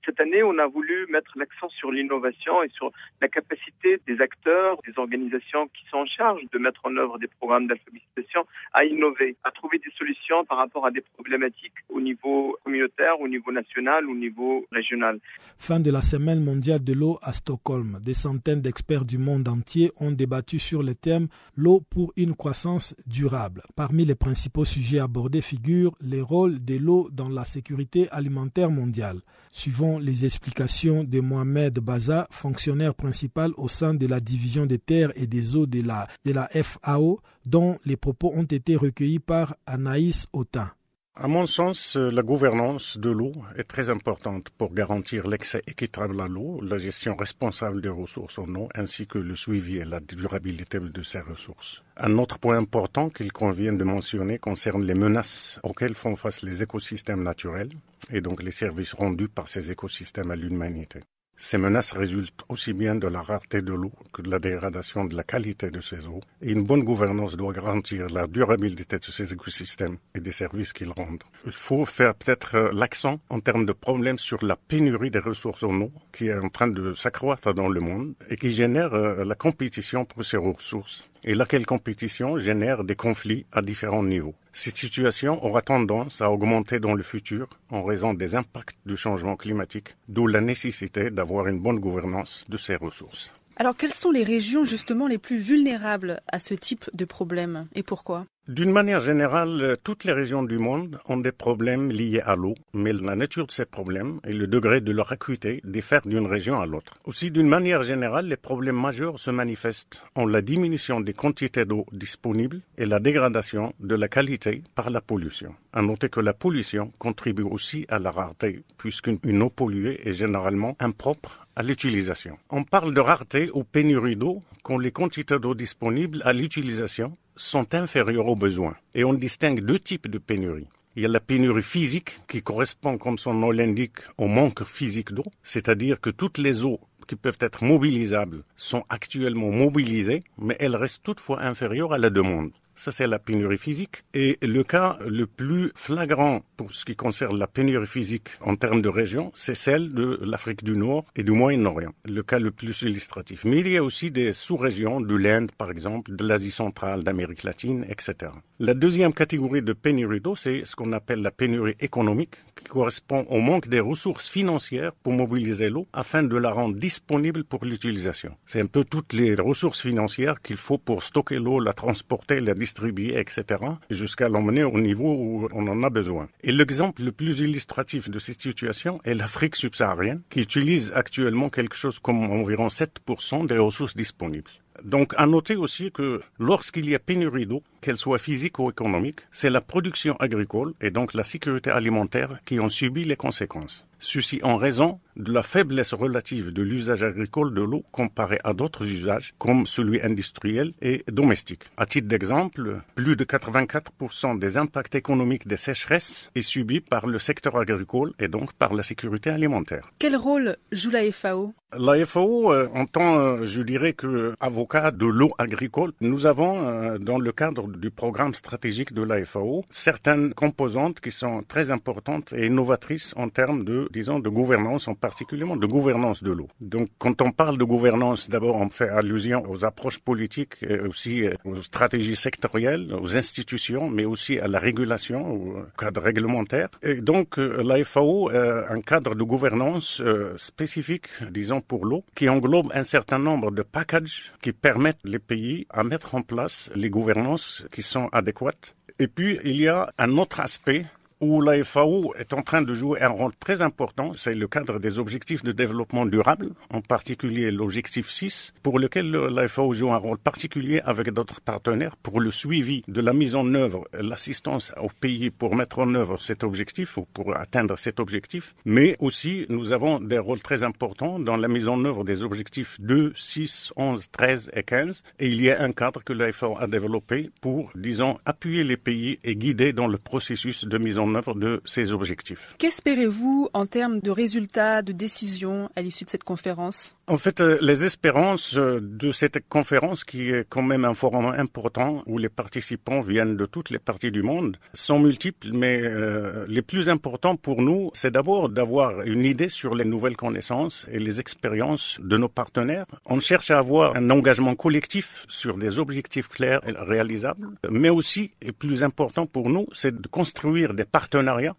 Cette année, on a voulu mettre l'accent sur l'innovation et sur la capacité des acteurs, des organisations qui sont en charge de mettre en œuvre des programmes d'alphabétisation à innover, à trouver des solutions par rapport à des problématiques au niveau communautaire, au niveau national, au niveau régional. Fin de la semaine mondiale de l'eau à Stockholm, des centaines d'experts du monde entier ont débattu sur le thème L'eau pour une croissance durable. Parmi les principaux sujets abordés figurent les rôles de l'eau dans la sécurité alimentaire mondiale. Suivant les explications de Mohamed Baza, fonctionnaire principal au sein de la division des terres et des eaux de la, de la FAO, dont les propos ont été recueillis par Anaïs Autin. À mon sens, la gouvernance de l'eau est très importante pour garantir l'accès équitable à l'eau, la gestion responsable des ressources en eau, ainsi que le suivi et la durabilité de ces ressources. Un autre point important qu'il convient de mentionner concerne les menaces auxquelles font face les écosystèmes naturels et donc les services rendus par ces écosystèmes à l'humanité. Ces menaces résultent aussi bien de la rareté de l'eau que de la dégradation de la qualité de ces eaux, et une bonne gouvernance doit garantir la durabilité de ces écosystèmes et des services qu'ils rendent. Il faut faire peut-être euh, l'accent en termes de problèmes sur la pénurie des ressources en eau qui est en train de s'accroître dans le monde et qui génère euh, la compétition pour ces ressources et laquelle compétition génère des conflits à différents niveaux. Cette situation aura tendance à augmenter dans le futur en raison des impacts du changement climatique, d'où la nécessité d'avoir une bonne gouvernance de ces ressources. Alors quelles sont les régions justement les plus vulnérables à ce type de problème et pourquoi? D'une manière générale, toutes les régions du monde ont des problèmes liés à l'eau, mais la nature de ces problèmes et le degré de leur acuité diffèrent d'une région à l'autre. Aussi, d'une manière générale, les problèmes majeurs se manifestent en la diminution des quantités d'eau disponibles et la dégradation de la qualité par la pollution. À noter que la pollution contribue aussi à la rareté, puisqu'une eau polluée est généralement impropre à l'utilisation. On parle de rareté ou pénurie d'eau quand les quantités d'eau disponibles à l'utilisation sont inférieurs aux besoins. Et on distingue deux types de pénurie. Il y a la pénurie physique qui correspond, comme son nom l'indique, au manque physique d'eau, c'est-à-dire que toutes les eaux qui peuvent être mobilisables sont actuellement mobilisées, mais elles restent toutefois inférieures à la demande. Ça, c'est la pénurie physique. Et le cas le plus flagrant pour ce qui concerne la pénurie physique en termes de région, c'est celle de l'Afrique du Nord et du Moyen-Orient. Le cas le plus illustratif. Mais il y a aussi des sous-régions de l'Inde, par exemple, de l'Asie centrale, d'Amérique latine, etc. La deuxième catégorie de pénurie d'eau, c'est ce qu'on appelle la pénurie économique, qui correspond au manque des ressources financières pour mobiliser l'eau afin de la rendre disponible pour l'utilisation. C'est un peu toutes les ressources financières qu'il faut pour stocker l'eau, la transporter, la distribuer, etc., jusqu'à l'emmener au niveau où on en a besoin. Et l'exemple le plus illustratif de cette situation est l'Afrique subsaharienne, qui utilise actuellement quelque chose comme environ 7% des ressources disponibles. Donc, à noter aussi que lorsqu'il y a pénurie d'eau, qu'elle soit physique ou économique, c'est la production agricole et donc la sécurité alimentaire qui ont subi les conséquences. Ceci en raison de la faiblesse relative de l'usage agricole de l'eau comparé à d'autres usages comme celui industriel et domestique. À titre d'exemple, plus de 84% des impacts économiques des sécheresses est subi par le secteur agricole et donc par la sécurité alimentaire. Quel rôle joue la FAO La FAO, euh, en tant, euh, je dirais que avocat de l'eau agricole, nous avons euh, dans le cadre du programme stratégique de la FAO certaines composantes qui sont très importantes et innovatrices en termes de disons, de gouvernance, en particulier de gouvernance de l'eau. Donc, quand on parle de gouvernance, d'abord, on fait allusion aux approches politiques, et aussi euh, aux stratégies sectorielles, aux institutions, mais aussi à la régulation, au cadre réglementaire. Et donc, euh, la FAO a un cadre de gouvernance euh, spécifique, disons, pour l'eau, qui englobe un certain nombre de packages qui permettent les pays à mettre en place les gouvernances qui sont adéquates. Et puis, il y a un autre aspect où la FAO est en train de jouer un rôle très important. C'est le cadre des objectifs de développement durable, en particulier l'objectif 6, pour lequel la FAO joue un rôle particulier avec d'autres partenaires pour le suivi de la mise en œuvre, l'assistance aux pays pour mettre en œuvre cet objectif ou pour atteindre cet objectif. Mais aussi, nous avons des rôles très importants dans la mise en œuvre des objectifs 2, 6, 11, 13 et 15. Et il y a un cadre que la FAO a développé pour, disons, appuyer les pays et guider dans le processus de mise en œuvre de ces objectifs. Qu'espérez-vous en termes de résultats, de décisions à l'issue de cette conférence? En fait, euh, les espérances euh, de cette conférence, qui est quand même un forum important où les participants viennent de toutes les parties du monde, sont multiples, mais euh, les plus importants pour nous, c'est d'abord d'avoir une idée sur les nouvelles connaissances et les expériences de nos partenaires. On cherche à avoir un engagement collectif sur des objectifs clairs et réalisables, mais aussi, et plus important pour nous, c'est de construire des partenariats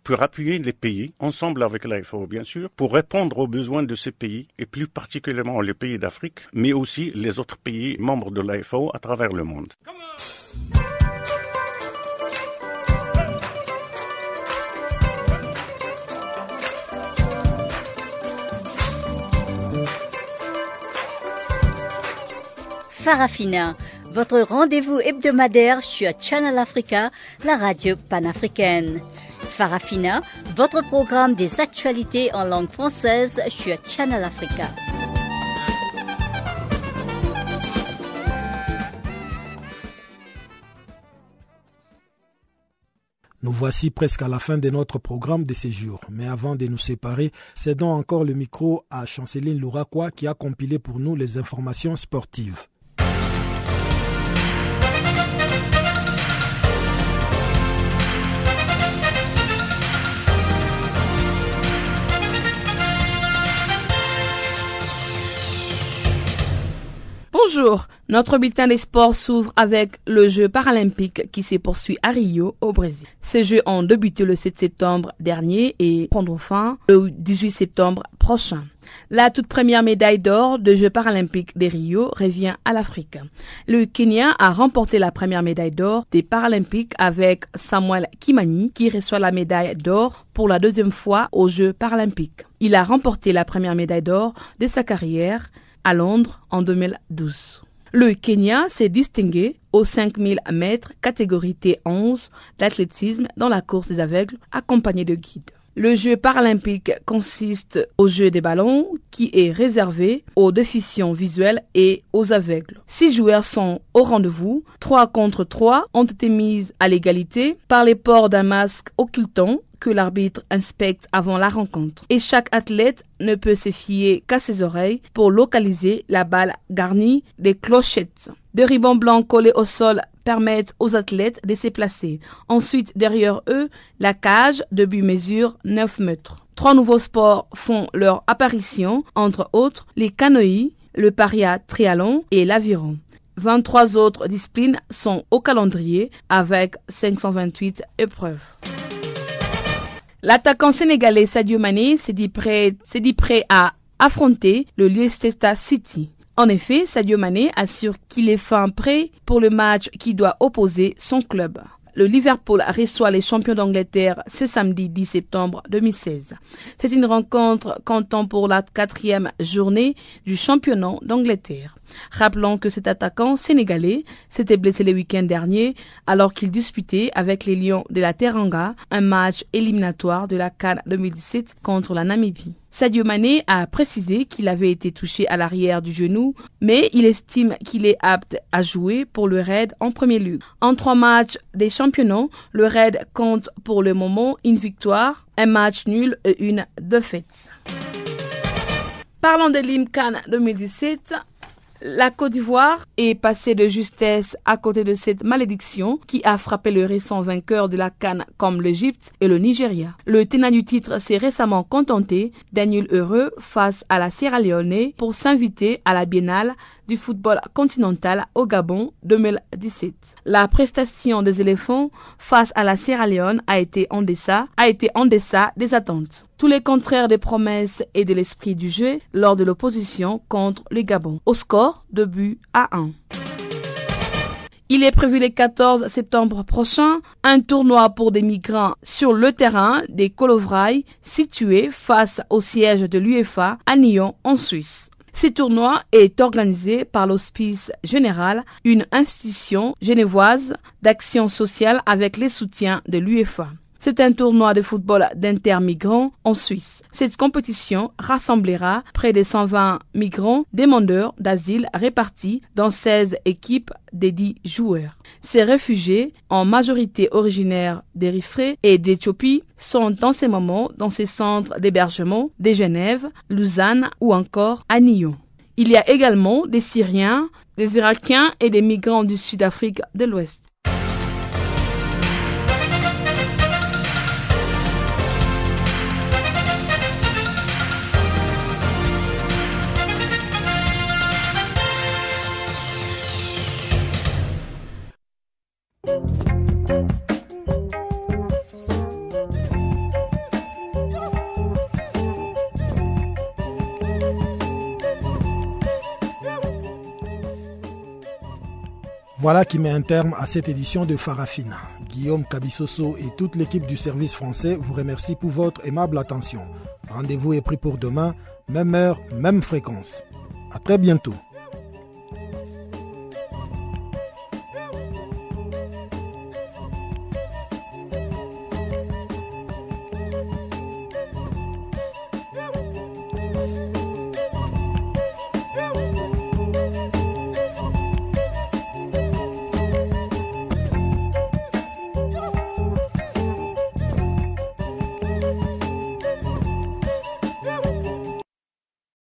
pour appuyer les pays, ensemble avec l'AFO bien sûr, pour répondre aux besoins de ces pays et plus particulièrement les pays d'Afrique, mais aussi les autres pays membres de l'AFO à travers le monde. Farafina, votre rendez-vous hebdomadaire sur Channel Africa, la radio panafricaine. Farafina, votre programme des actualités en langue française sur Channel Africa. Nous voici presque à la fin de notre programme de ces jours. Mais avant de nous séparer, cédons encore le micro à Chanceline Louraquois qui a compilé pour nous les informations sportives. Bonjour, notre bulletin des sports s'ouvre avec le jeu paralympique qui se poursuit à Rio, au Brésil. Ces jeux ont débuté le 7 septembre dernier et prendront fin le 18 septembre prochain. La toute première médaille d'or de Jeux paralympiques des Rio revient à l'Afrique. Le Kenya a remporté la première médaille d'or des Paralympiques avec Samuel Kimani qui reçoit la médaille d'or pour la deuxième fois aux Jeux paralympiques. Il a remporté la première médaille d'or de sa carrière à Londres en 2012. Le Kenya s'est distingué aux 5000 mètres catégorie T11 d'athlétisme dans la course des aveugles accompagné de guides. Le jeu paralympique consiste au jeu des ballons qui est réservé aux déficients visuels et aux aveugles. Six joueurs sont au rendez-vous. Trois contre trois ont été mises à l'égalité par les ports d'un masque occultant que l'arbitre inspecte avant la rencontre. Et chaque athlète ne peut se fier qu'à ses oreilles pour localiser la balle garnie des clochettes. Des ribans blancs collés au sol permettent aux athlètes de se placer. Ensuite, derrière eux, la cage de but mesure 9 mètres. Trois nouveaux sports font leur apparition, entre autres les canoës, le paria triathlon et l'aviron. 23 autres disciplines sont au calendrier avec 528 épreuves. L'attaquant sénégalais Sadio Mané s'est dit prêt, dit prêt à affronter le Leicester City. En effet, Sadio Mané assure qu'il est fin prêt pour le match qui doit opposer son club. Le Liverpool reçoit les champions d'Angleterre ce samedi 10 septembre 2016. C'est une rencontre comptant pour la quatrième journée du championnat d'Angleterre. Rappelons que cet attaquant sénégalais s'était blessé le week-end dernier alors qu'il disputait avec les Lions de la Teranga un match éliminatoire de la Cannes 2017 contre la Namibie. Sadio Mané a précisé qu'il avait été touché à l'arrière du genou, mais il estime qu'il est apte à jouer pour le Red en premier lieu. En trois matchs des championnats, le Red compte pour le moment une victoire, un match nul et une défaite. Parlons de l'IMCAN 2017. La Côte d'Ivoire est passée de justesse à côté de cette malédiction qui a frappé le récent vainqueur de la Cannes comme l'Égypte et le Nigeria. Le tenant du titre s'est récemment contenté d'un nul heureux face à la Sierra Leone pour s'inviter à la biennale du football continental au Gabon 2017. La prestation des éléphants face à la Sierra Leone a été en a été en deçà des attentes. Tous les contraires des promesses et de l'esprit du jeu lors de l'opposition contre le Gabon. Au score de but à 1. Il est prévu le 14 septembre prochain un tournoi pour des migrants sur le terrain des Colovrailles situé face au siège de l'UEFA à Nyon en Suisse. Ce tournoi est organisé par l'Hospice Général, une institution genevoise d'action sociale avec les soutiens de l'UEFA. C'est un tournoi de football d'intermigrants en Suisse. Cette compétition rassemblera près de 120 migrants demandeurs d'asile répartis dans 16 équipes des 10 joueurs. Ces réfugiés, en majorité originaires d'Érythrée et d'Éthiopie, sont en ce moment dans ces centres d'hébergement de Genève, Lausanne ou encore à Nyon. Il y a également des Syriens, des Irakiens et des migrants du Sud-Afrique de l'Ouest. Voilà qui met un terme à cette édition de Farafina. Guillaume Cabissoso et toute l'équipe du service français vous remercient pour votre aimable attention. Rendez-vous est pris pour demain, même heure, même fréquence. À très bientôt.